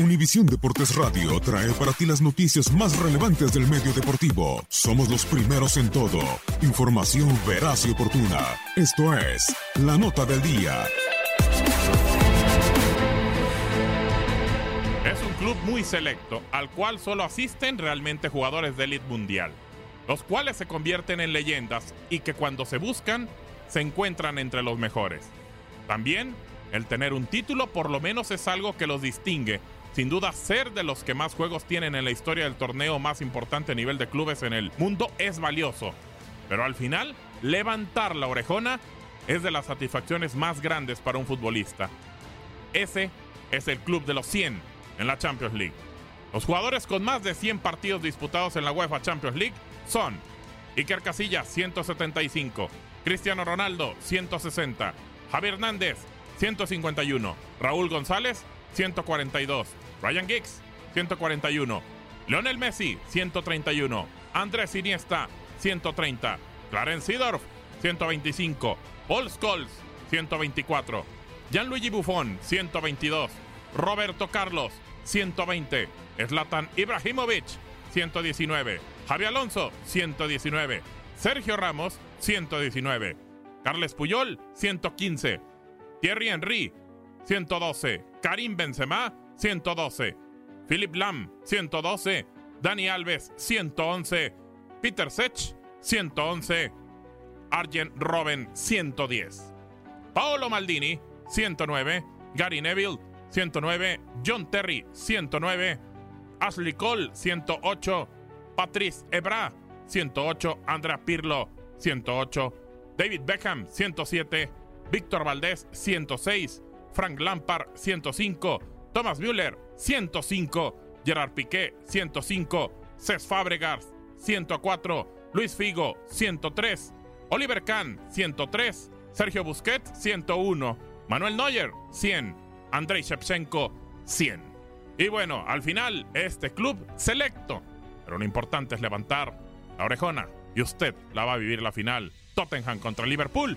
Univisión Deportes Radio trae para ti las noticias más relevantes del medio deportivo. Somos los primeros en todo. Información veraz y oportuna. Esto es La Nota del Día. Es un club muy selecto, al cual solo asisten realmente jugadores de élite mundial, los cuales se convierten en leyendas y que cuando se buscan, se encuentran entre los mejores. También, el tener un título por lo menos es algo que los distingue. Sin duda, ser de los que más juegos tienen en la historia del torneo más importante a nivel de clubes en el mundo es valioso. Pero al final, levantar la orejona es de las satisfacciones más grandes para un futbolista. Ese es el club de los 100 en la Champions League. Los jugadores con más de 100 partidos disputados en la UEFA Champions League son Iker Casillas 175, Cristiano Ronaldo 160, Javier Hernández 151, Raúl González 142, Ryan Giggs 141, Lionel Messi 131, Andrés Iniesta 130, Clarence Seedorf 125, Paul Scholes 124, Gianluigi Buffon 122, Roberto Carlos 120, Zlatan Ibrahimovic 119, Javi Alonso 119, Sergio Ramos 119, Carles Puyol 115, Thierry Henry 112, Karim Benzema 112, Philip Lam 112, Dani Alves 111, Peter Sech 111, Arjen Robben 110, Paolo Maldini 109, Gary Neville 109, John Terry 109, Ashley Cole 108, Patrice Ebra 108, Andrea Pirlo 108, David Beckham 107, Víctor Valdés 106, Frank Lampard 105, Thomas Müller 105, Gerard Piqué 105, Cesc Fabregas 104, Luis Figo 103, Oliver Kahn 103, Sergio Busquets 101, Manuel Neuer 100, Andrei Shevchenko 100. Y bueno, al final, este club selecto. Pero lo importante es levantar la orejona. Y usted la va a vivir la final. Tottenham contra Liverpool